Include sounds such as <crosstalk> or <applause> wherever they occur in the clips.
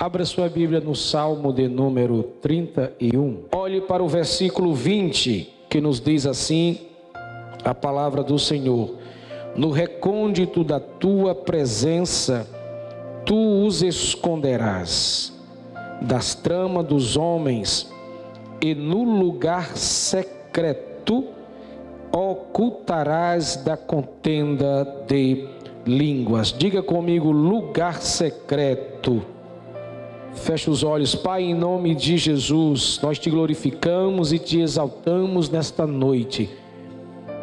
Abra sua Bíblia no Salmo de número 31. Olhe para o versículo 20, que nos diz assim: a palavra do Senhor. No recôndito da tua presença, tu os esconderás das tramas dos homens, e no lugar secreto ocultarás da contenda de línguas. Diga comigo, lugar secreto. Feche os olhos, Pai, em nome de Jesus, nós te glorificamos e te exaltamos nesta noite.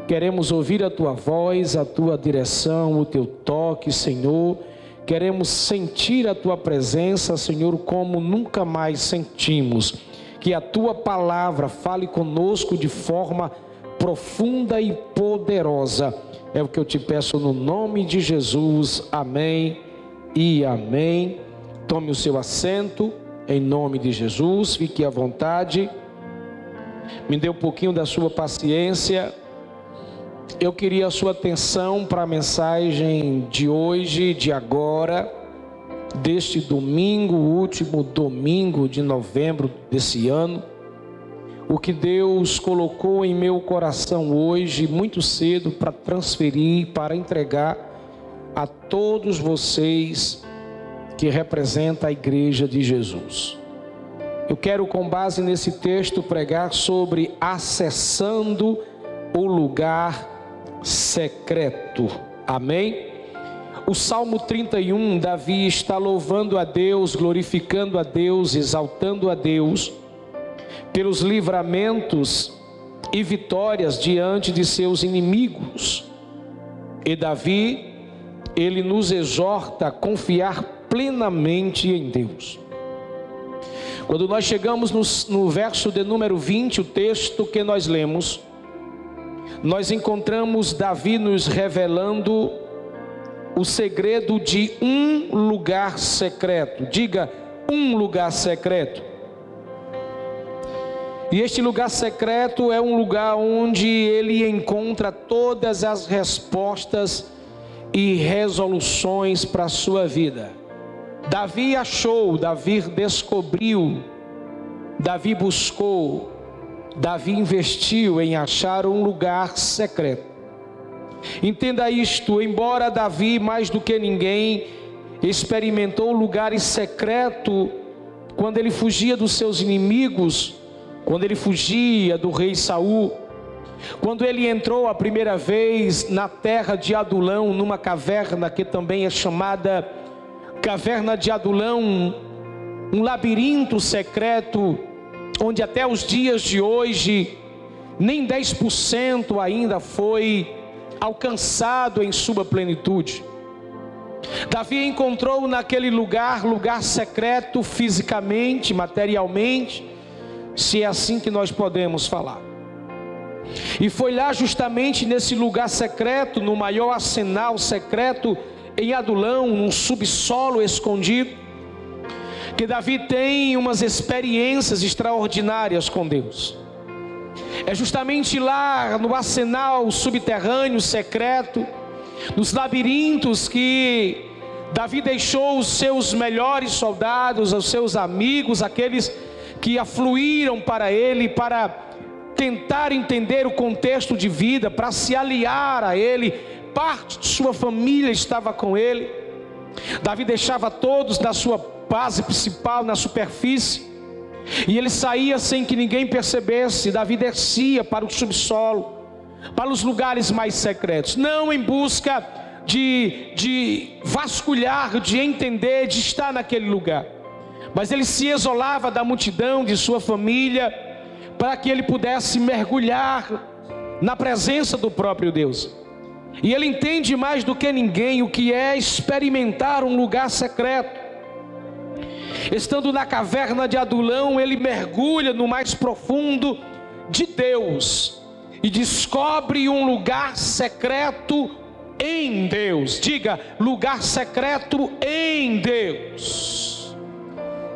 Queremos ouvir a tua voz, a tua direção, o teu toque, Senhor. Queremos sentir a tua presença, Senhor, como nunca mais sentimos. Que a tua palavra fale conosco de forma profunda e poderosa. É o que eu te peço no nome de Jesus. Amém e amém. Tome o seu assento em nome de Jesus. Fique à vontade. Me dê um pouquinho da sua paciência. Eu queria a sua atenção para a mensagem de hoje, de agora, deste domingo, último domingo de novembro desse ano. O que Deus colocou em meu coração hoje, muito cedo, para transferir, para entregar a todos vocês que representa a igreja de Jesus. Eu quero, com base nesse texto, pregar sobre acessando o lugar secreto. Amém? O Salmo 31, Davi está louvando a Deus, glorificando a Deus, exaltando a Deus pelos livramentos e vitórias diante de seus inimigos. E Davi, ele nos exorta a confiar plenamente em Deus. Quando nós chegamos no, no verso de número 20, o texto que nós lemos, nós encontramos Davi nos revelando o segredo de um lugar secreto. Diga, um lugar secreto. E este lugar secreto é um lugar onde ele encontra todas as respostas e resoluções para a sua vida. Davi achou, Davi descobriu, Davi buscou, Davi investiu em achar um lugar secreto. Entenda isto, embora Davi mais do que ninguém experimentou lugares secretos quando ele fugia dos seus inimigos, quando ele fugia do rei Saul, quando ele entrou a primeira vez na terra de Adulão, numa caverna que também é chamada caverna de Adulão, um labirinto secreto, onde até os dias de hoje nem 10% ainda foi alcançado em sua plenitude. Davi encontrou naquele lugar, lugar secreto fisicamente, materialmente, se é assim que nós podemos falar. E foi lá justamente nesse lugar secreto, no maior arsenal secreto em Adulão, um subsolo escondido, que Davi tem umas experiências extraordinárias com Deus. É justamente lá no arsenal subterrâneo secreto, nos labirintos que Davi deixou os seus melhores soldados, os seus amigos, aqueles que afluíram para ele para tentar entender o contexto de vida, para se aliar a ele, parte de sua família estava com ele. Davi deixava todos na sua base principal, na superfície, e ele saía sem que ninguém percebesse. Davi descia para o subsolo, para os lugares mais secretos, não em busca de, de vasculhar, de entender, de estar naquele lugar, mas ele se isolava da multidão de sua família, para que ele pudesse mergulhar na presença do próprio Deus. E ele entende mais do que ninguém o que é experimentar um lugar secreto. Estando na caverna de Adulão, ele mergulha no mais profundo de Deus e descobre um lugar secreto em Deus. Diga, lugar secreto em Deus.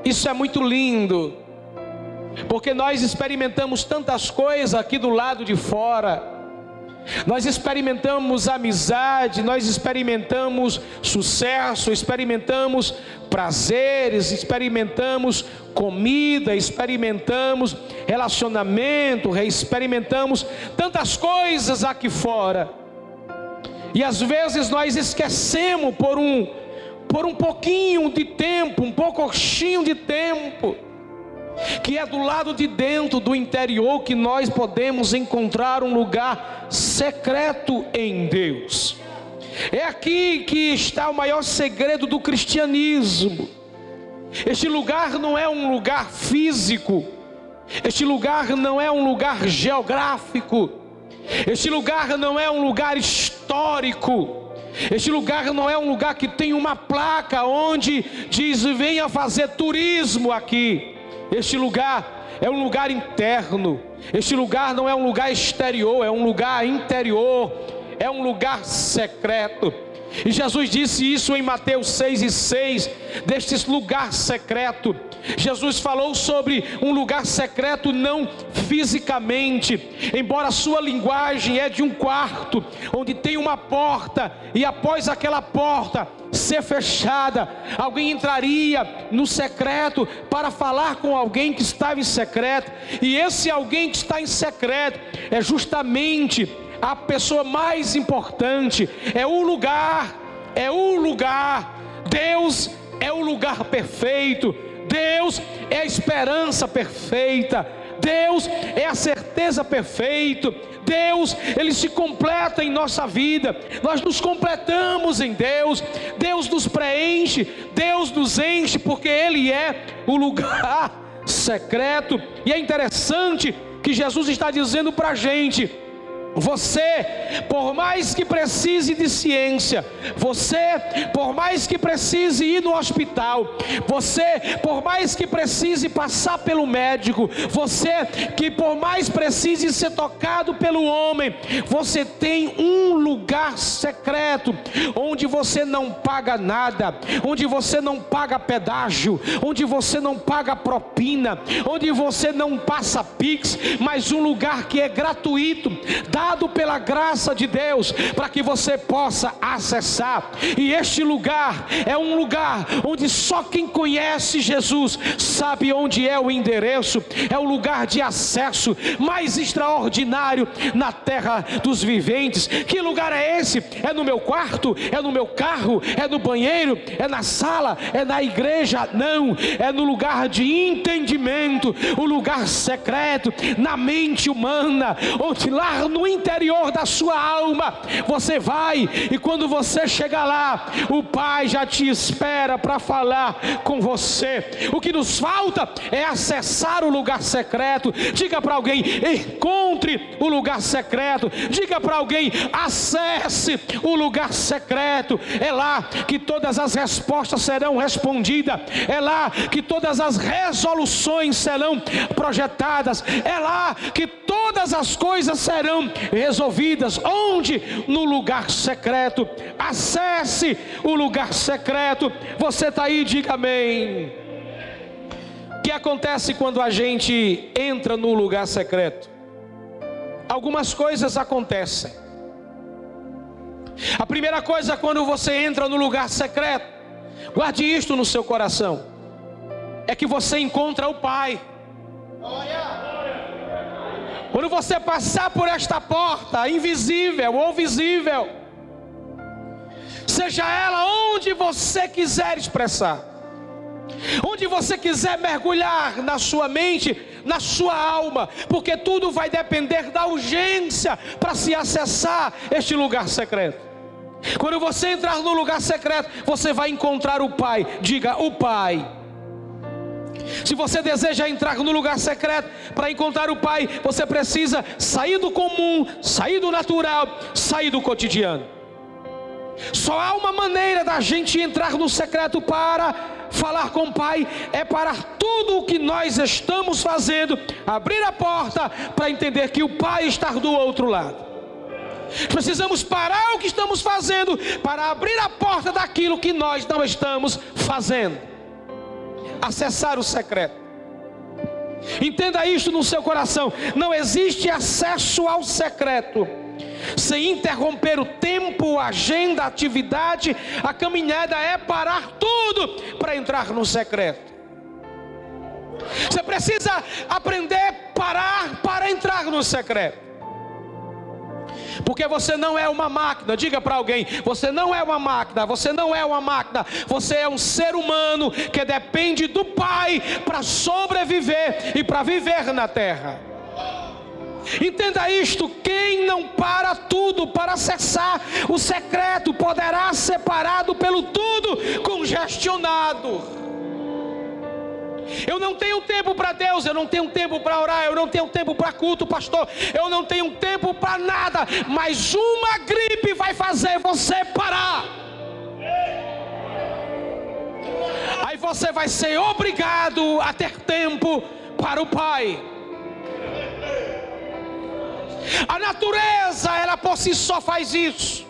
Isso é muito lindo, porque nós experimentamos tantas coisas aqui do lado de fora Nós experimentamos amizade, nós experimentamos sucesso, experimentamos prazeres, experimentamos comida, experimentamos relacionamento, experimentamos tantas coisas aqui fora. E às vezes nós esquecemos por um por um pouquinho de tempo, um pouquinho de tempo, que é do lado de dentro do interior que nós podemos encontrar um lugar secreto em Deus. É aqui que está o maior segredo do cristianismo. Este lugar não é um lugar físico, este lugar não é um lugar geográfico, este lugar não é um lugar histórico. Este lugar não é um lugar que tem uma placa onde diz venha fazer turismo aqui. Este lugar é um lugar interno. Este lugar não é um lugar exterior, é um lugar interior, é um lugar secreto. E Jesus disse isso em Mateus 6 e 6, deste lugar secreto. Jesus falou sobre um lugar secreto não fisicamente, embora a sua linguagem é de um quarto, onde tem uma porta, e após aquela porta ser fechada, alguém entraria no secreto para falar com alguém que estava em secreto, e esse alguém que está em secreto é justamente a pessoa mais importante, é o lugar, é o lugar. Deus é o lugar perfeito, Deus é a esperança perfeita, Deus é a certeza perfeita. Deus, Ele se completa em nossa vida, nós nos completamos em Deus, Deus nos preenche, Deus nos enche, porque Ele é o lugar <laughs> secreto, e é interessante que Jesus está dizendo para a gente: você, por mais que precise de ciência, você, por mais que precise ir no hospital, você, por mais que precise passar pelo médico, você, que por mais precise ser tocado pelo homem, você tem um lugar secreto, onde você não paga nada, onde você não paga pedágio, onde você não paga propina, onde você não passa pix, mas um lugar que é gratuito, dado pela graça de Deus, para que você possa acessar. E este lugar é um lugar onde só quem conhece Jesus sabe onde é o endereço, é o lugar de acesso mais extraordinário na terra dos viventes. Que lugar é esse? É no meu quarto? É no meu carro? É no banheiro? É na sala? É na igreja? Não, é no lugar de entendimento, o lugar secreto, na mente humana, onde lá no interior da sua alma, você vai e quando você chegar lá, o Pai já te espera para falar com você. O que nos falta é acessar o lugar secreto. Diga para alguém: encontre o lugar secreto. Diga para alguém: acesse o lugar secreto. É lá que todas as respostas serão respondidas. É lá que todas as resoluções serão projetadas. É lá que todas as coisas serão resolvidas. Onde? No lugar secreto. Acesse o lugar secreto. Você está aí, diga amém. O que acontece quando a gente entra no lugar secreto? Algumas coisas acontecem. A primeira coisa, quando você entra no lugar secreto, guarde isto no seu coração, é que você encontra o Pai. Quando você passar por esta porta, invisível ou visível, seja ela onde você quiser expressar, onde você quiser mergulhar na sua mente, na sua alma, porque tudo vai depender da urgência para se acessar este lugar secreto. Quando você entrar no lugar secreto, você vai encontrar o Pai. Diga, o Pai. Se você deseja entrar no lugar secreto para encontrar o Pai, você precisa sair do comum, sair do natural, sair do cotidiano. Só há uma maneira da gente entrar no secreto para falar com o Pai, é parar tudo o que nós estamos fazendo, abrir a porta para entender que o Pai está do outro lado. Precisamos parar o que estamos fazendo para abrir a porta daquilo que nós não estamos fazendo acessar o secreto. Entenda isso no seu coração: não existe acesso ao secreto sem interromper o tempo, a agenda, a atividade, a caminhada é parar tudo para entrar no secreto. Você precisa aprender a parar para entrar no secreto. Porque você não é uma máquina, diga para alguém: você não é uma máquina, você não é uma máquina, você é um ser humano que depende do Pai para sobreviver e para viver na terra. Entenda isto: quem não para tudo para acessar o secreto poderá ser parado pelo tudo congestionado. Eu não tenho tempo para Deus, eu não tenho tempo para orar, eu não tenho tempo para culto, pastor. Eu não tenho tempo para nada, mas uma gripe vai fazer você parar. Aí você vai ser obrigado a ter tempo para o Pai. A natureza, ela por si só faz isso.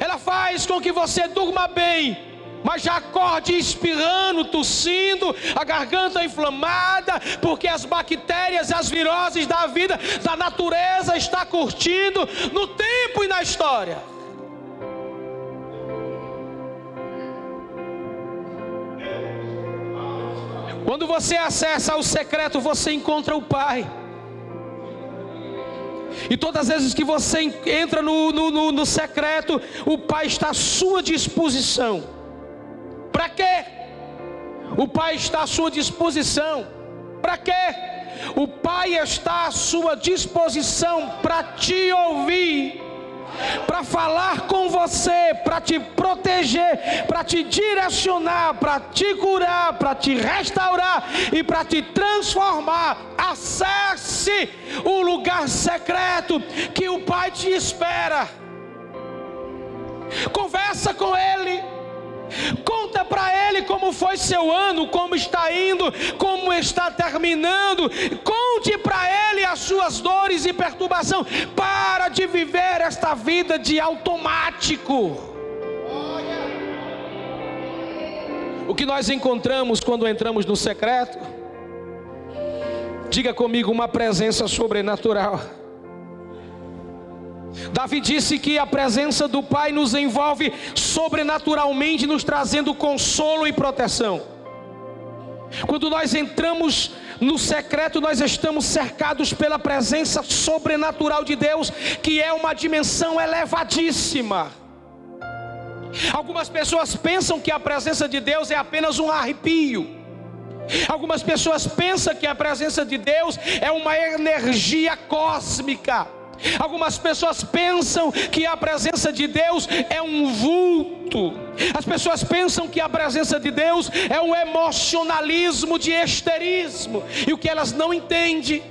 Ela faz com que você durma bem mas acorde espirrando, tossindo, a garganta inflamada, porque as bactérias e as viroses da vida, da natureza, está curtindo no tempo e na história. Quando você acessa o secreto, você encontra o Pai. E todas as vezes que você entra no, no, no, no secreto, o Pai está à sua disposição para quê? O Pai está à sua disposição. Para quê? O Pai está à sua disposição para te ouvir, para falar com você, para te proteger, para te direcionar, para te curar, para te restaurar e para te transformar. Acesse o lugar secreto que o Pai te espera. Conversa com Ele Conta para ele como foi seu ano, como está indo, como está terminando. Conte para ele as suas dores e perturbação. Para de viver esta vida de automático. O que nós encontramos quando entramos no secreto? Diga comigo uma presença sobrenatural. Davi disse que a presença do Pai nos envolve sobrenaturalmente, nos trazendo consolo e proteção. Quando nós entramos no secreto, nós estamos cercados pela presença sobrenatural de Deus, que é uma dimensão elevadíssima. Algumas pessoas pensam que a presença de Deus é apenas um arrepio. Algumas pessoas pensam que a presença de Deus é uma energia cósmica. Algumas pessoas pensam que a presença de Deus é um vulto. As pessoas pensam que a presença de Deus é um emocionalismo de esterismo. E o que elas não entendem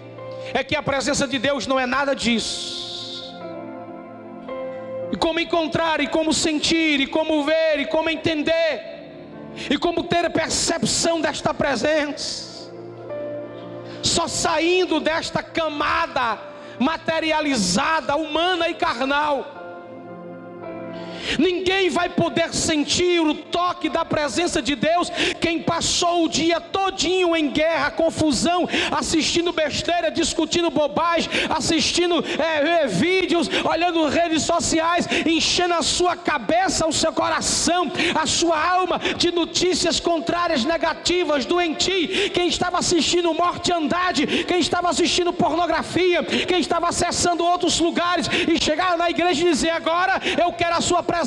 é que a presença de Deus não é nada disso. E como encontrar, e como sentir, e como ver, e como entender, e como ter percepção desta presença. Só saindo desta camada materializada, humana e carnal. Ninguém vai poder sentir o toque da presença de Deus. Quem passou o dia todinho em guerra, confusão, assistindo besteira, discutindo bobagem, assistindo é, é, vídeos, olhando redes sociais, enchendo a sua cabeça, o seu coração, a sua alma de notícias contrárias, negativas, doentio. Quem estava assistindo morte andade, quem estava assistindo pornografia, quem estava acessando outros lugares e chegar na igreja e dizer agora eu quero a sua presença.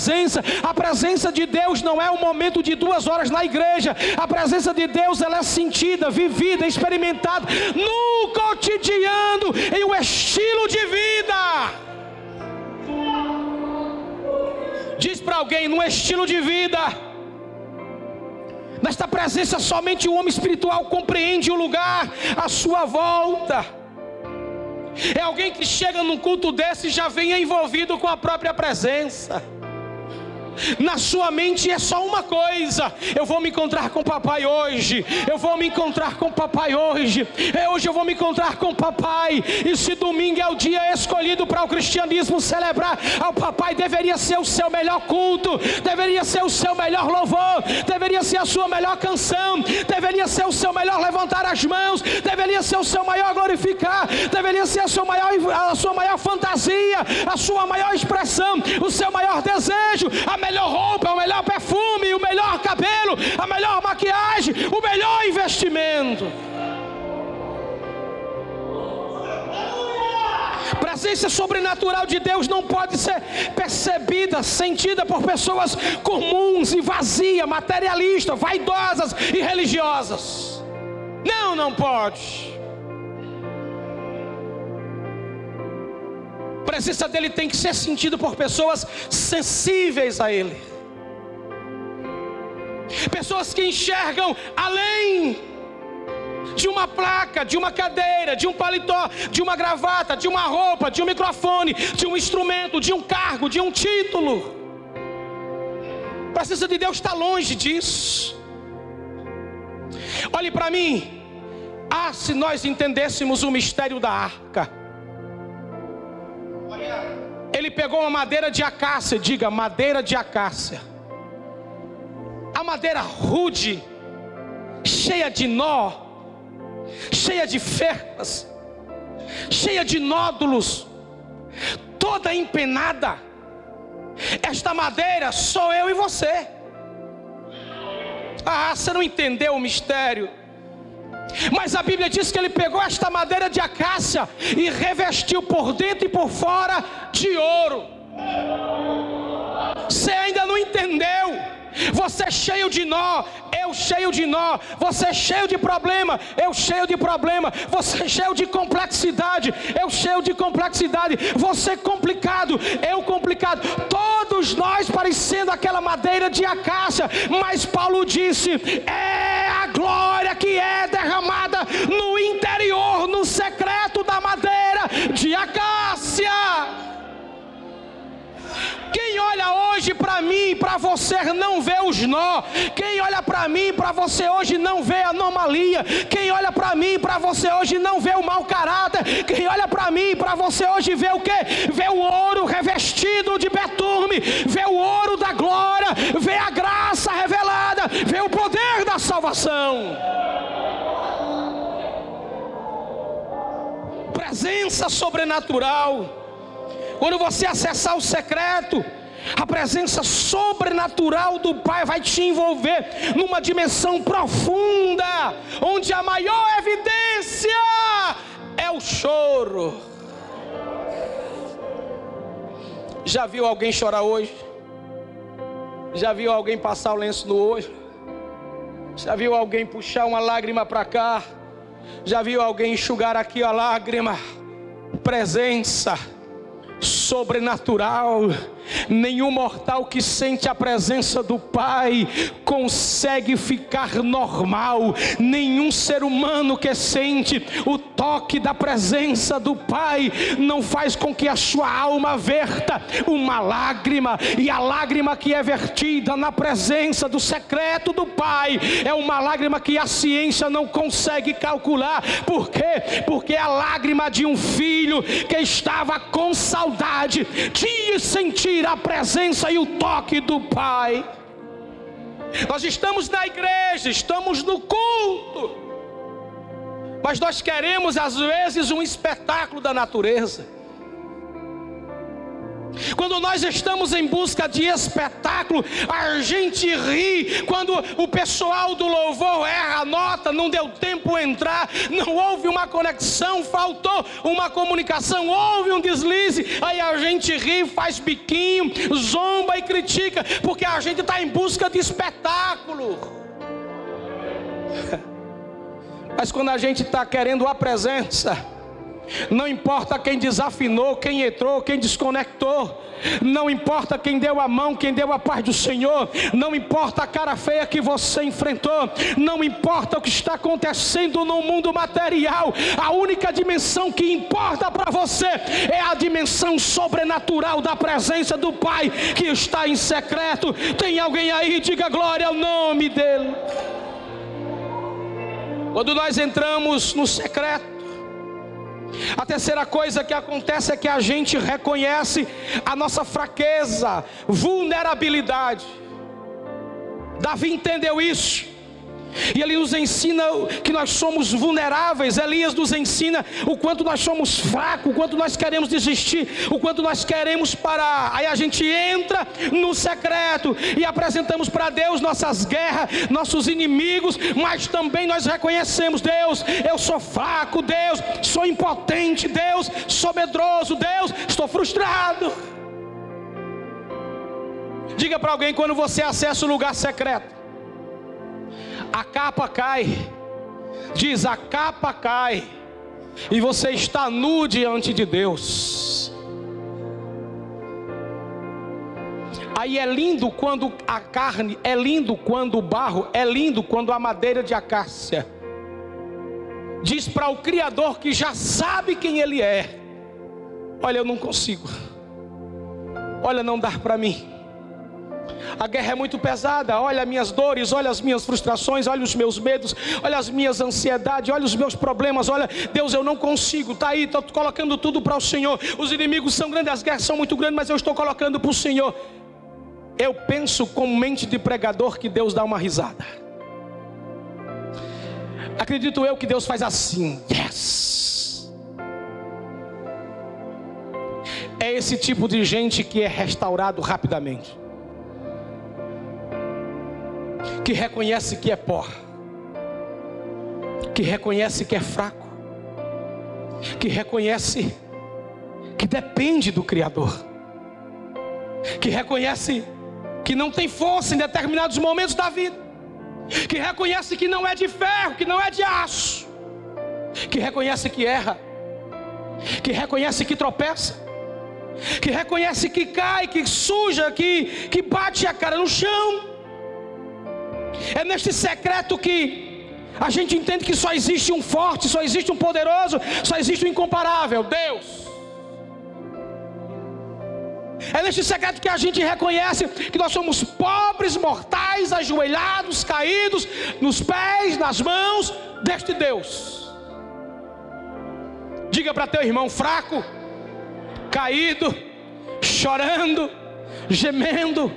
A presença de Deus não é um momento de duas horas na igreja. A presença de Deus ela é sentida, vivida, experimentada no cotidiano, em um estilo de vida. Diz para alguém, num estilo de vida. Nesta presença, somente o homem espiritual compreende o lugar à sua volta. É alguém que chega num culto desse e já vem envolvido com a própria presença. Na sua mente é só uma coisa: eu vou me encontrar com papai hoje. Eu vou me encontrar com papai hoje. É, hoje eu vou me encontrar com papai. E se domingo é o dia escolhido para o cristianismo celebrar ao papai, deveria ser o seu melhor culto, deveria ser o seu melhor louvor, deveria ser a sua melhor canção, deveria ser o seu melhor levantar as mãos, deveria ser o seu maior glorificar, deveria ser a sua maior, a sua maior fantasia sua maior expressão, o seu maior desejo, a melhor roupa, o melhor perfume, o melhor cabelo, a melhor maquiagem, o melhor investimento. presença sobrenatural de Deus não pode ser percebida, sentida por pessoas comuns e vazias, materialistas, vaidosas e religiosas. Não, não pode. Presença dele tem que ser sentida por pessoas sensíveis a ele. Pessoas que enxergam além de uma placa, de uma cadeira, de um paletó, de uma gravata, de uma roupa, de um microfone, de um instrumento, de um cargo, de um título. A presença de Deus está longe disso. Olhe para mim. Ah, se nós entendêssemos o mistério da arca. Ele pegou uma madeira de acácia, diga madeira de acácia. A madeira rude, cheia de nó, cheia de ferpas, cheia de nódulos, toda empenada. Esta madeira sou eu e você. Ah, você não entendeu o mistério. Mas a Bíblia diz que ele pegou esta madeira de acácia e revestiu por dentro e por fora de ouro. Você ainda não entendeu. Você é cheio de nó, eu cheio de nó. Você é cheio de problema, eu cheio de problema. Você é cheio de complexidade, eu cheio de complexidade. Você é complicado, eu complicado. Todos nós parecendo aquela madeira de acácia. Mas Paulo disse: é glória que é derramada no interior, no secreto da madeira de acácia. Quem olha hoje para mim e para você não vê os nó. Quem olha para mim e para você hoje não vê anomalia. Quem olha para mim e para você hoje não vê o mau caráter. Quem olha para mim e para você hoje vê o que? Vê o ouro revestido de betume, vê o ouro da glória, salvação. Presença sobrenatural quando você acessar o secreto, a presença sobrenatural do Pai vai te envolver numa dimensão profunda, onde a maior evidência é o choro. Já viu alguém chorar hoje? Já viu alguém passar o lenço no olho? Já viu alguém puxar uma lágrima para cá? Já viu alguém enxugar aqui a lágrima? Presença sobrenatural. Nenhum mortal que sente a presença do Pai consegue ficar normal. Nenhum ser humano que sente o toque da presença do Pai não faz com que a sua alma verta uma lágrima. E a lágrima que é vertida na presença do secreto do Pai é uma lágrima que a ciência não consegue calcular. Por quê? Porque é a lágrima de um filho que estava com saudade de sentir sentir a presença e o toque do Pai. Nós estamos na igreja, estamos no culto, mas nós queremos às vezes um espetáculo da natureza. Quando nós estamos em busca de espetáculo, a gente ri. Quando o pessoal do louvor erra a nota, não deu tempo entrar, não houve uma conexão, faltou uma comunicação, houve um deslize. Aí a gente ri, faz biquinho, zomba e critica, porque a gente está em busca de espetáculo. <laughs> Mas quando a gente está querendo a presença, não importa quem desafinou, quem entrou, quem desconectou. Não importa quem deu a mão, quem deu a paz do Senhor. Não importa a cara feia que você enfrentou. Não importa o que está acontecendo no mundo material. A única dimensão que importa para você é a dimensão sobrenatural da presença do Pai que está em secreto. Tem alguém aí? Diga glória ao nome dEle. Quando nós entramos no secreto, a terceira coisa que acontece é que a gente reconhece a nossa fraqueza, vulnerabilidade. Davi entendeu isso. E ele nos ensina que nós somos vulneráveis. Elias nos ensina o quanto nós somos fracos, o quanto nós queremos desistir, o quanto nós queremos parar. Aí a gente entra no secreto e apresentamos para Deus nossas guerras, nossos inimigos, mas também nós reconhecemos: Deus, eu sou fraco, Deus, sou impotente, Deus, sou medroso, Deus, estou frustrado. Diga para alguém quando você acessa o lugar secreto a capa cai. Diz: a capa cai. E você está nu diante de Deus. Aí é lindo quando a carne, é lindo quando o barro, é lindo quando a madeira de acácia diz para o Criador que já sabe quem Ele é: Olha, eu não consigo, olha, não dá para mim. A guerra é muito pesada. Olha as minhas dores, olha as minhas frustrações, olha os meus medos, olha as minhas ansiedades, olha os meus problemas. Olha, Deus, eu não consigo. Está aí, estou colocando tudo para o Senhor. Os inimigos são grandes, as guerras são muito grandes, mas eu estou colocando para o Senhor. Eu penso com mente de pregador que Deus dá uma risada. Acredito eu que Deus faz assim. Yes. É esse tipo de gente que é restaurado rapidamente que reconhece que é pó, que reconhece que é fraco, que reconhece que depende do Criador, que reconhece que não tem força em determinados momentos da vida, que reconhece que não é de ferro, que não é de aço, que reconhece que erra, que reconhece que tropeça, que reconhece que cai, que suja, que, que bate a cara no chão é neste secreto que a gente entende que só existe um forte, só existe um poderoso, só existe um incomparável, Deus. É neste secreto que a gente reconhece que nós somos pobres, mortais, ajoelhados, caídos, nos pés, nas mãos deste Deus. Diga para teu irmão fraco, caído, chorando, gemendo,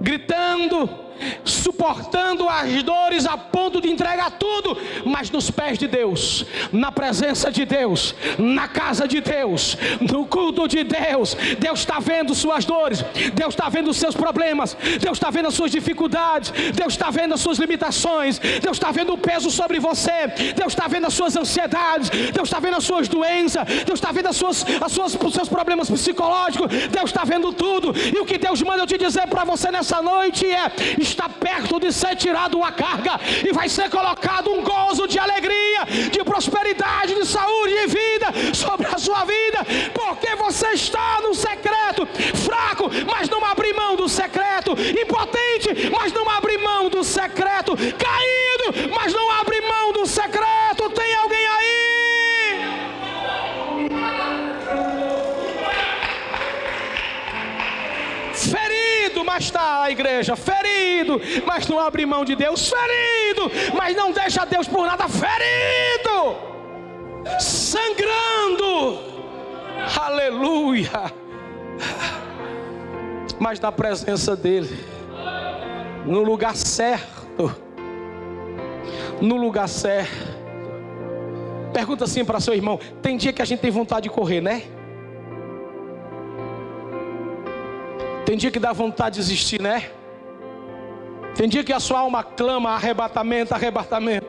gritando, suportando as dores a ponto de entregar tudo, mas nos pés de Deus, na presença de Deus, na casa de Deus, no culto de Deus. Deus está vendo suas dores, Deus está vendo os seus problemas, Deus está vendo as suas dificuldades, Deus está vendo as suas limitações, Deus está vendo o peso sobre você, Deus está vendo as suas ansiedades, Deus está vendo as suas doenças, Deus está vendo as suas, as suas, os seus problemas psicológicos, Deus está vendo tudo, e o que Deus manda eu te dizer para você nessa noite é: está perto de ser tirado uma carga e vai ser colocado um gozo de alegria, de prosperidade, de saúde e vida sobre a sua vida, porque você está no secreto, fraco, mas não abre mão do secreto, impotente, mas não abre mão do secreto, caído, mas não abre mão do secreto. Tem alguém mas está a igreja, ferido, mas não abre mão de Deus, ferido, mas não deixa Deus por nada, ferido, sangrando, aleluia, mas na presença dEle, no lugar certo, no lugar certo. Pergunta assim para seu irmão: tem dia que a gente tem vontade de correr, né? Tem dia que dá vontade de desistir, né? Tem dia que a sua alma clama arrebatamento, arrebatamento,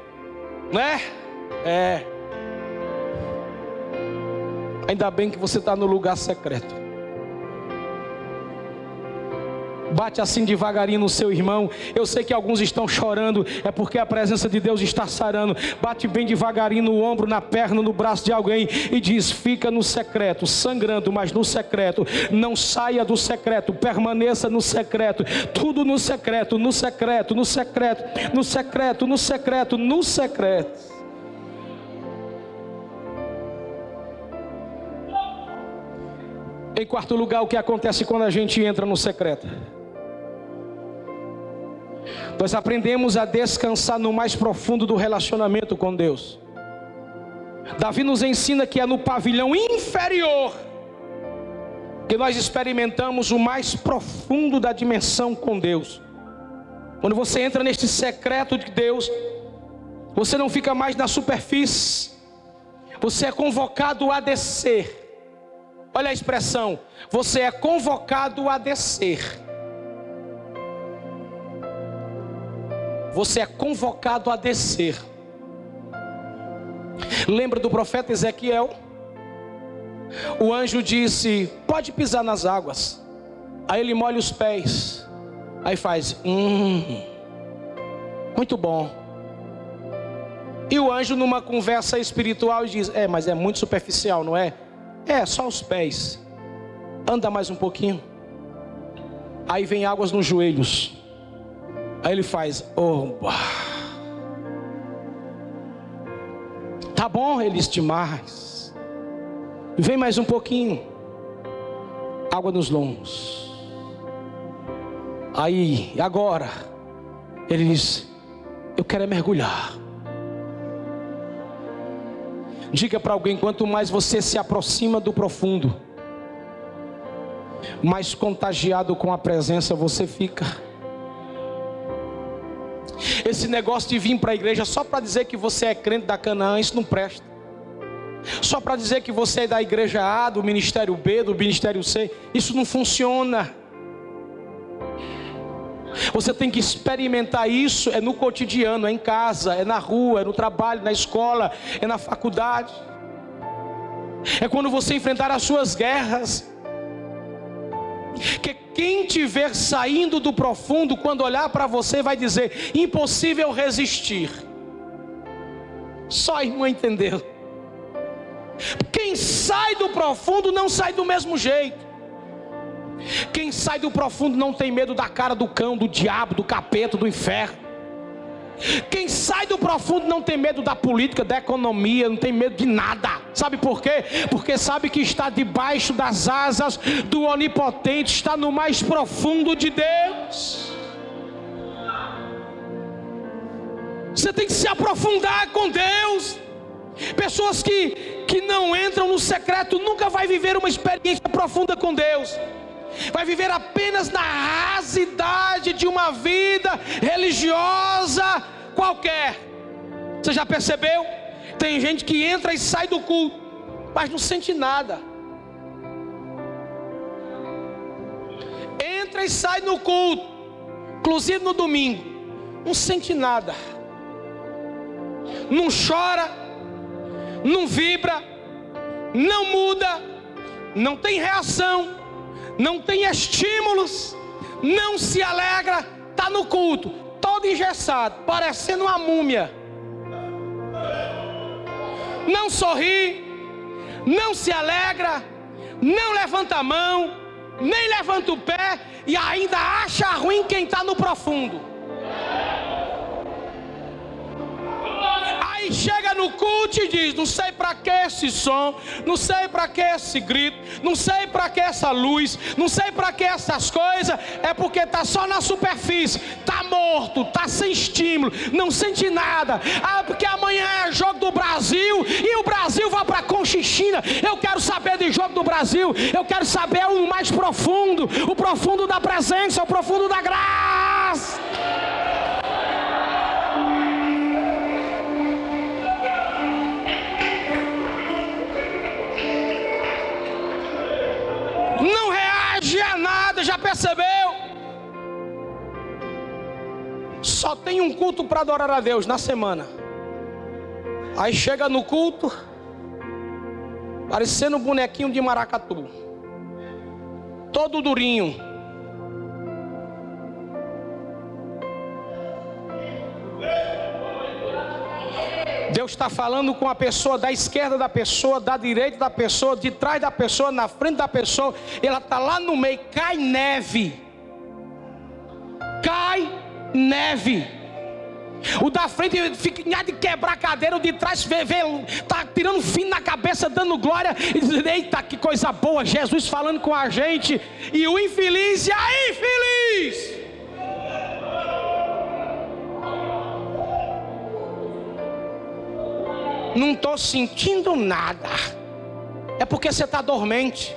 né? É. Ainda bem que você está no lugar secreto. Bate assim devagarinho no seu irmão. Eu sei que alguns estão chorando, é porque a presença de Deus está sarando. Bate bem devagarinho no ombro, na perna, no braço de alguém e diz: Fica no secreto, sangrando, mas no secreto. Não saia do secreto, permaneça no secreto. Tudo no secreto, no secreto, no secreto, no secreto, no secreto, no secreto. Em quarto lugar, o que acontece quando a gente entra no secreto? Nós aprendemos a descansar no mais profundo do relacionamento com Deus. Davi nos ensina que é no pavilhão inferior que nós experimentamos o mais profundo da dimensão com Deus. Quando você entra neste secreto de Deus, Você não fica mais na superfície. Você é convocado a descer. Olha a expressão. Você é convocado a descer. Você é convocado a descer. Lembra do profeta Ezequiel? O anjo disse: Pode pisar nas águas. Aí ele molha os pés. Aí faz: Hum, muito bom. E o anjo, numa conversa espiritual, diz: É, mas é muito superficial, não é? É, só os pés. Anda mais um pouquinho. Aí vem águas nos joelhos. Aí ele faz: Oh, tá bom, ele disse demais. Vem mais um pouquinho. Água nos lombos. Aí, agora, ele diz: Eu quero é mergulhar. Diga para alguém: quanto mais você se aproxima do profundo, mais contagiado com a presença você fica. Esse negócio de vir para a igreja só para dizer que você é crente da Canaã, isso não presta. Só para dizer que você é da igreja A, do ministério B, do ministério C, isso não funciona. Você tem que experimentar isso é no cotidiano, é em casa, é na rua, é no trabalho, na escola, é na faculdade. É quando você enfrentar as suas guerras. Que quem te ver saindo do profundo, quando olhar para você, vai dizer: impossível resistir. Só a irmã entendeu. Quem sai do profundo não sai do mesmo jeito. Quem sai do profundo não tem medo da cara do cão, do diabo, do capeta, do inferno. Quem sai do profundo não tem medo da política, da economia, não tem medo de nada. Sabe por quê? Porque sabe que está debaixo das asas do Onipotente, está no mais profundo de Deus. Você tem que se aprofundar com Deus. Pessoas que, que não entram no secreto nunca vai viver uma experiência profunda com Deus. Vai viver apenas na rasidade de uma vida religiosa qualquer. Você já percebeu? Tem gente que entra e sai do culto, mas não sente nada. Entra e sai no culto, inclusive no domingo, não sente nada. Não chora, não vibra, não muda, não tem reação, não tem estímulos, não se alegra, está no culto, todo engessado, parecendo uma múmia. Não sorri, não se alegra, não levanta a mão, nem levanta o pé e ainda acha ruim quem está no profundo. No culto e diz: Não sei para que esse som, não sei para que esse grito, não sei para que essa luz, não sei para que essas coisas. É porque está só na superfície, está morto, está sem estímulo, não sente nada. Ah, porque amanhã é jogo do Brasil e o Brasil vai para Conchichina. Eu quero saber de jogo do Brasil, eu quero saber o mais profundo, o profundo da presença, o profundo da graça. Já percebeu? Só tem um culto para adorar a Deus na semana. Aí chega no culto, parecendo um bonequinho de maracatu, todo durinho. Deus está falando com a pessoa da esquerda da pessoa, da direita da pessoa, de trás da pessoa, na frente da pessoa. Ela está lá no meio, cai neve. Cai neve. O da frente fica de quebrar a cadeira, o de trás vê, vê, tá tirando fim na cabeça, dando glória e dizendo: Eita, que coisa boa, Jesus falando com a gente. E o infeliz e a infeliz não estou sentindo nada. É porque você está dormente.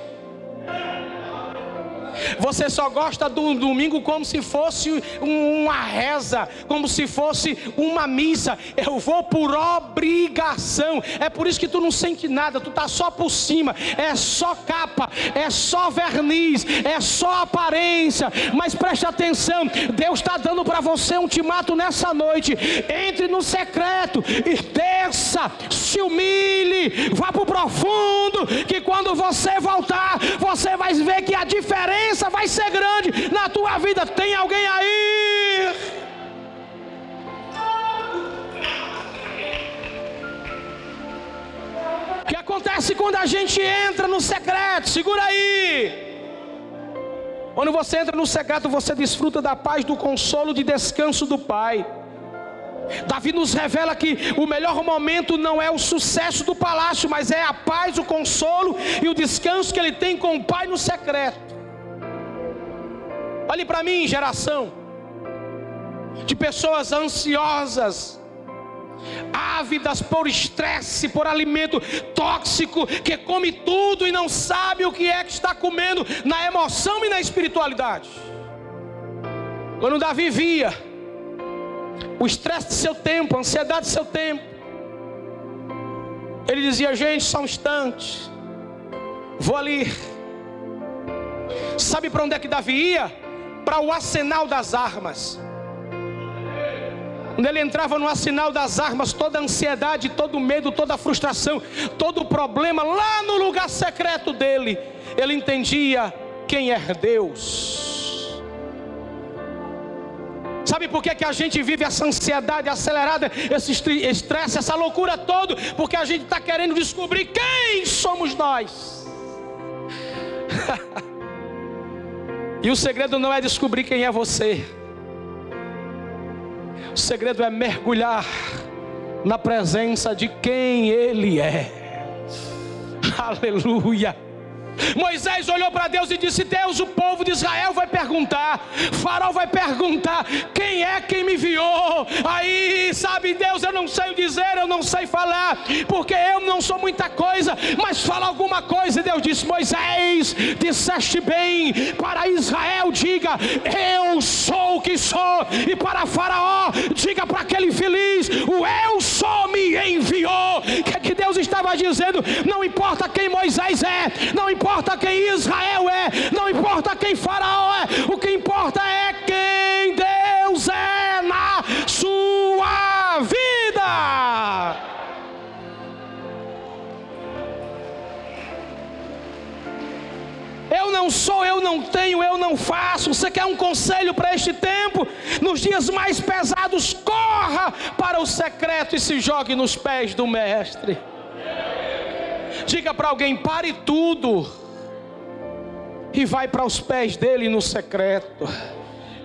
Você só gosta do domingo como se fosse uma reza, como se fosse uma missa. Eu vou por obrigação. É por isso que tu não sente nada, tu tá só por cima. É só capa, é só verniz, é só aparência. Mas preste atenção, Deus está dando para você um ultimato nessa noite. Entre no secreto e desça, se humilhe, vá para o profundo, que quando você voltar, você vai ver que a diferença vai ser grande na tua vida. Tem alguém aí? O que acontece quando a gente entra no secreto? Segura aí. Quando você entra no secreto, você desfruta da paz, do consolo, de descanso do Pai. Davi nos revela que o melhor momento não é o sucesso do palácio, mas é a paz, o consolo e o descanso que ele tem com o Pai no secreto. Olhe para mim, geração de pessoas ansiosas, ávidas por estresse, por alimento tóxico, que come tudo e não sabe o que é que está comendo na emoção e na espiritualidade. Quando Davi via o estresse do seu tempo, a ansiedade do seu tempo, ele dizia: Gente, só um instante, vou ali. Sabe para onde é que Davi ia? Para o arsenal das armas. Quando ele entrava no arsenal das armas, toda a ansiedade, todo o medo, toda a frustração, todo o problema, lá no lugar secreto dele, ele entendia quem é Deus. Sabe por que, que a gente vive essa ansiedade acelerada, esse estresse, essa loucura toda? Porque a gente está querendo descobrir quem somos nós. <laughs> e o segredo não é descobrir quem é você. O segredo é mergulhar na presença de quem Ele é. <laughs> Aleluia. Moisés olhou para Deus e disse: Deus, o povo de Israel vai perguntar, Faraó vai perguntar: quem é quem me enviou? Aí, sabe, Deus, eu não sei dizer, eu não sei falar, porque eu não sou muita coisa, mas fala alguma coisa. E Deus disse: Moisés, disseste bem, para Israel, diga: Eu sou o que sou, e para Faraó, diga para aquele feliz: O eu sou me enviou. O que, é que Deus estava dizendo? Não importa quem Moisés é, não importa importa quem Israel é, não importa quem Faraó é, o que importa é quem Deus é na sua vida. Eu não sou, eu não tenho, eu não faço. Você quer um conselho para este tempo? Nos dias mais pesados, corra para o secreto e se jogue nos pés do Mestre. Diga para alguém: pare tudo e vai para os pés dele no secreto.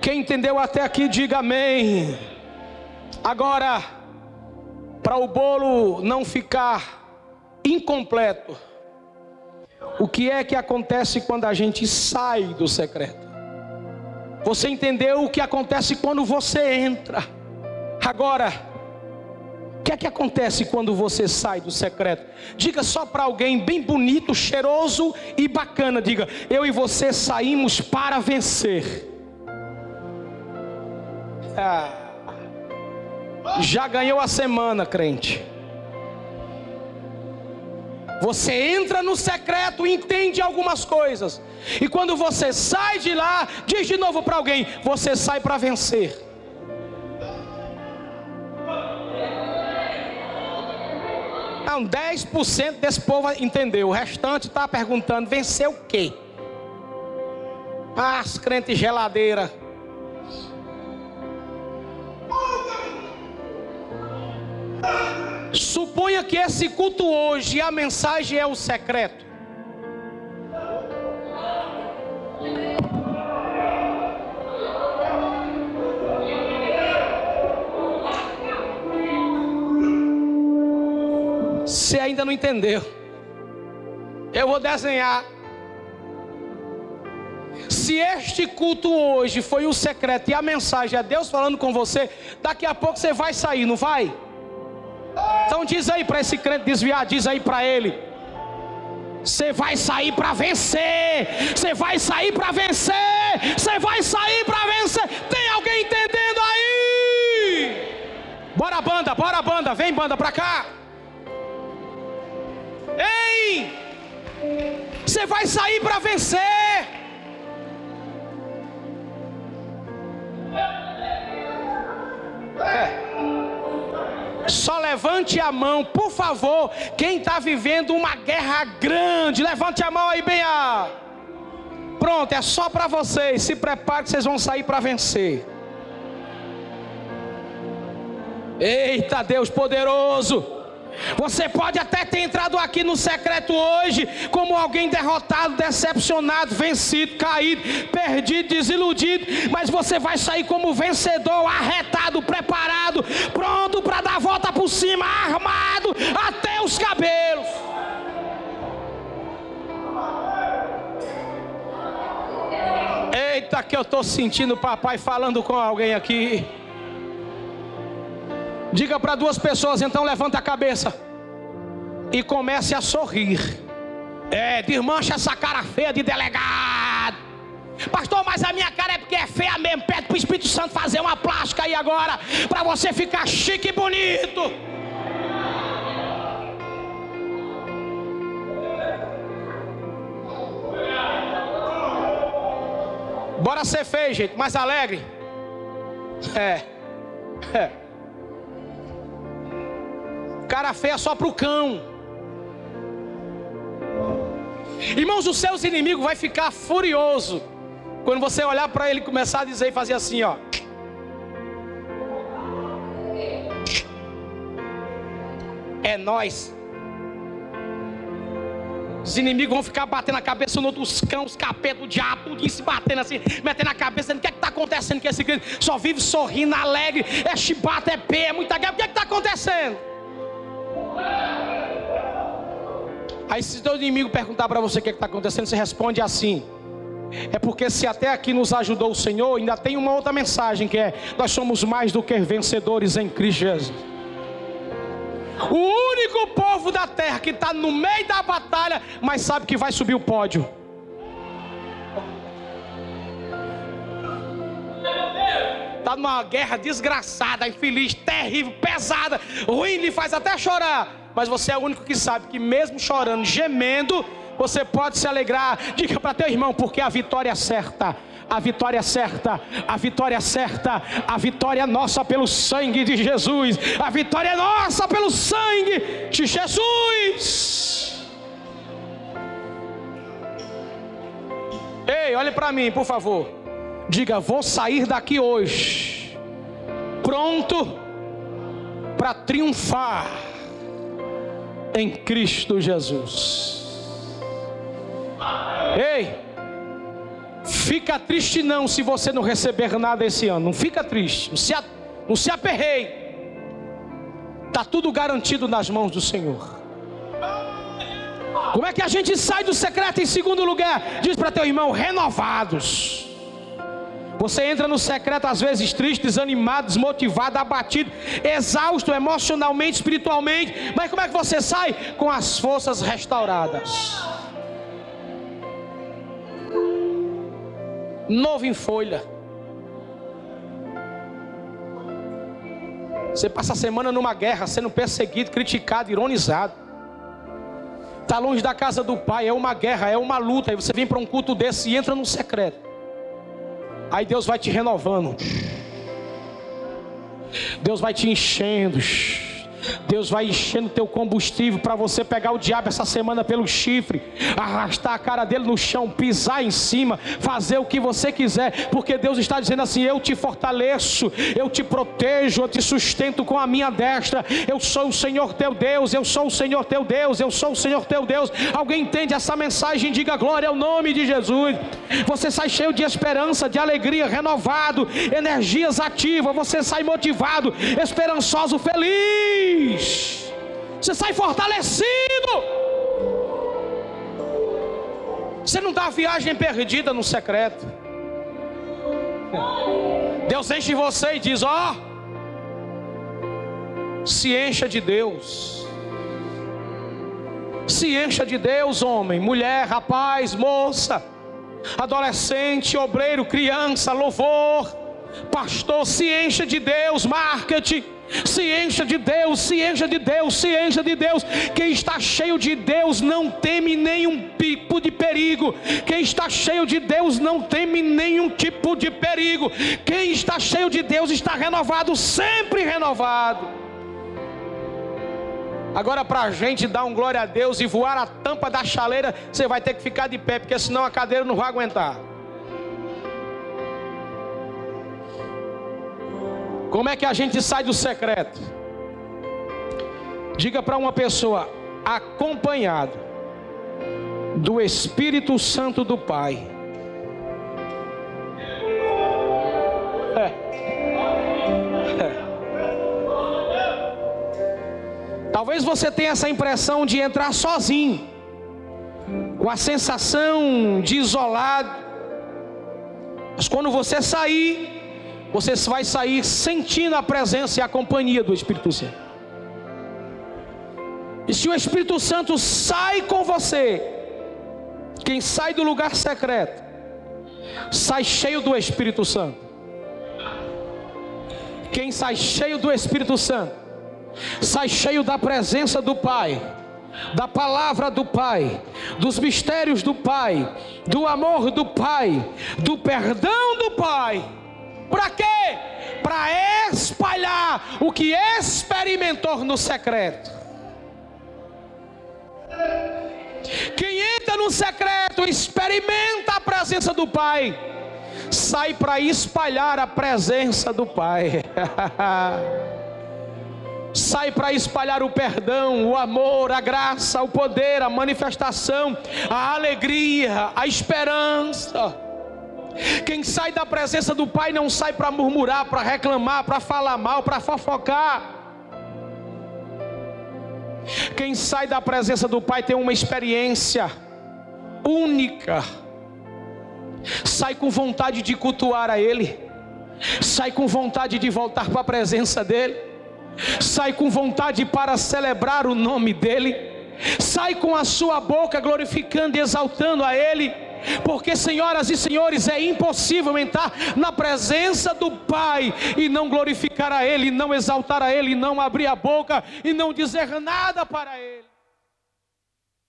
Quem entendeu até aqui, diga amém. Agora, para o bolo não ficar incompleto, o que é que acontece quando a gente sai do secreto? Você entendeu o que acontece quando você entra? Agora, que é que acontece quando você sai do secreto? Diga só para alguém bem bonito, cheiroso e bacana. Diga: Eu e você saímos para vencer. Ah, já ganhou a semana, crente. Você entra no secreto, entende algumas coisas. E quando você sai de lá, diz de novo para alguém: Você sai para vencer. Não, 10% desse povo entendeu. O restante está perguntando: vencer o quê? Ah, as crentes geladeira. Suponha que esse culto hoje, a mensagem é o secreto. Você ainda não entendeu. Eu vou desenhar. Se este culto hoje foi o secreto e a mensagem é Deus falando com você, daqui a pouco você vai sair, não vai? Então diz aí para esse crente desviar, diz aí para ele. Você vai sair para vencer. Você vai sair para vencer. Você vai sair para vencer. Tem alguém entendendo aí? Bora banda, bora banda, vem banda para cá. Ei! Você vai sair para vencer. É. Só levante a mão, por favor. Quem está vivendo uma guerra grande, levante a mão aí bem a. Pronto, é só para vocês. Se prepare, vocês vão sair para vencer. Eita Deus poderoso! Você pode até ter entrado aqui no secreto hoje como alguém derrotado, decepcionado, vencido, caído, perdido, desiludido, mas você vai sair como vencedor, arretado, preparado, pronto para dar a volta por cima, armado até os cabelos. Eita, que eu estou sentindo o papai falando com alguém aqui. Diga para duas pessoas, então levanta a cabeça e comece a sorrir. É, desmancha essa cara feia de delegado. Pastor, mas a minha cara é porque é feia mesmo. Pede para o Espírito Santo fazer uma plástica aí agora, para você ficar chique e bonito. Bora ser feio, gente, mais alegre. É. É. Cara feia só para o cão. Irmãos, os seus inimigos vai ficar furioso quando você olhar para ele começar a dizer e fazer assim, ó. É nós. Os inimigos vão ficar batendo a cabeça no outro, os cães, os o diabo, tudo se batendo assim, metendo a cabeça, o que é que está acontecendo que esse igreja só vive sorrindo, alegre, é chibata, é pé, é muita guerra, o que é que está acontecendo? Aí se teu inimigo perguntar para você o que é está acontecendo, você responde assim. É porque se até aqui nos ajudou o Senhor, ainda tem uma outra mensagem que é: nós somos mais do que vencedores em Cristo Jesus. O único povo da terra que está no meio da batalha, mas sabe que vai subir o pódio. Está numa guerra desgraçada, infeliz, terrível, pesada, ruim, lhe faz até chorar mas você é o único que sabe que mesmo chorando, gemendo, você pode se alegrar. Diga para teu irmão, porque a vitória é certa. A vitória é certa, a vitória é certa, a vitória é nossa pelo sangue de Jesus, a vitória é nossa pelo sangue de Jesus. Ei, olhe para mim, por favor. Diga, vou sair daqui hoje, pronto para triunfar em Cristo Jesus. Ei, fica triste não se você não receber nada esse ano. Não fica triste, não se, não se aperrei. Está tudo garantido nas mãos do Senhor. Como é que a gente sai do secreto em segundo lugar? Diz para teu irmão, renovados. Você entra no secreto às vezes triste, desanimado, desmotivado, abatido, exausto emocionalmente, espiritualmente. Mas como é que você sai? Com as forças restauradas. Novo em folha. Você passa a semana numa guerra, sendo perseguido, criticado, ironizado. Está longe da casa do pai, é uma guerra, é uma luta. Aí você vem para um culto desse e entra no secreto. Aí Deus vai te renovando. Deus vai te enchendo. Deus vai enchendo teu combustível para você pegar o diabo essa semana pelo chifre, arrastar a cara dele no chão, pisar em cima, fazer o que você quiser, porque Deus está dizendo assim: eu te fortaleço, eu te protejo, eu te sustento com a minha destra. Eu sou o Senhor teu Deus, eu sou o Senhor teu Deus, eu sou o Senhor teu Deus. Alguém entende essa mensagem? Diga glória ao nome de Jesus. Você sai cheio de esperança, de alegria, renovado, energias ativas. Você sai motivado, esperançoso, feliz você sai fortalecido. Você não dá viagem perdida no secreto. Deus enche você e diz: Ó, oh, se encha de Deus. Se encha de Deus, homem, mulher, rapaz, moça, adolescente, obreiro, criança, louvor, pastor, se encha de Deus, marketing se encha de Deus, se encha de Deus, se encha de Deus. Quem está cheio de Deus não teme nenhum tipo de perigo. Quem está cheio de Deus não teme nenhum tipo de perigo. Quem está cheio de Deus está renovado, sempre renovado. Agora, para a gente dar um glória a Deus e voar a tampa da chaleira, você vai ter que ficar de pé, porque senão a cadeira não vai aguentar. Como é que a gente sai do secreto? Diga para uma pessoa, acompanhado do Espírito Santo do Pai. É. É. Talvez você tenha essa impressão de entrar sozinho, com a sensação de isolado. Mas quando você sair, você vai sair sentindo a presença e a companhia do Espírito Santo. E se o Espírito Santo sai com você, quem sai do lugar secreto, sai cheio do Espírito Santo. Quem sai cheio do Espírito Santo, sai cheio da presença do Pai, da palavra do Pai, dos mistérios do Pai, do amor do Pai, do perdão do Pai para quê? Para espalhar o que experimentou no secreto. Quem entra no secreto experimenta a presença do Pai, sai para espalhar a presença do Pai. <laughs> sai para espalhar o perdão, o amor, a graça, o poder, a manifestação, a alegria, a esperança. Quem sai da presença do Pai não sai para murmurar, para reclamar, para falar mal, para fofocar. Quem sai da presença do Pai tem uma experiência única. Sai com vontade de cultuar a Ele, sai com vontade de voltar para a presença dEle, sai com vontade para celebrar o nome dEle, sai com a sua boca glorificando e exaltando a Ele porque, senhoras e senhores, é impossível entrar na presença do Pai e não glorificar a Ele, não exaltar a Ele, não abrir a boca e não dizer nada para Ele.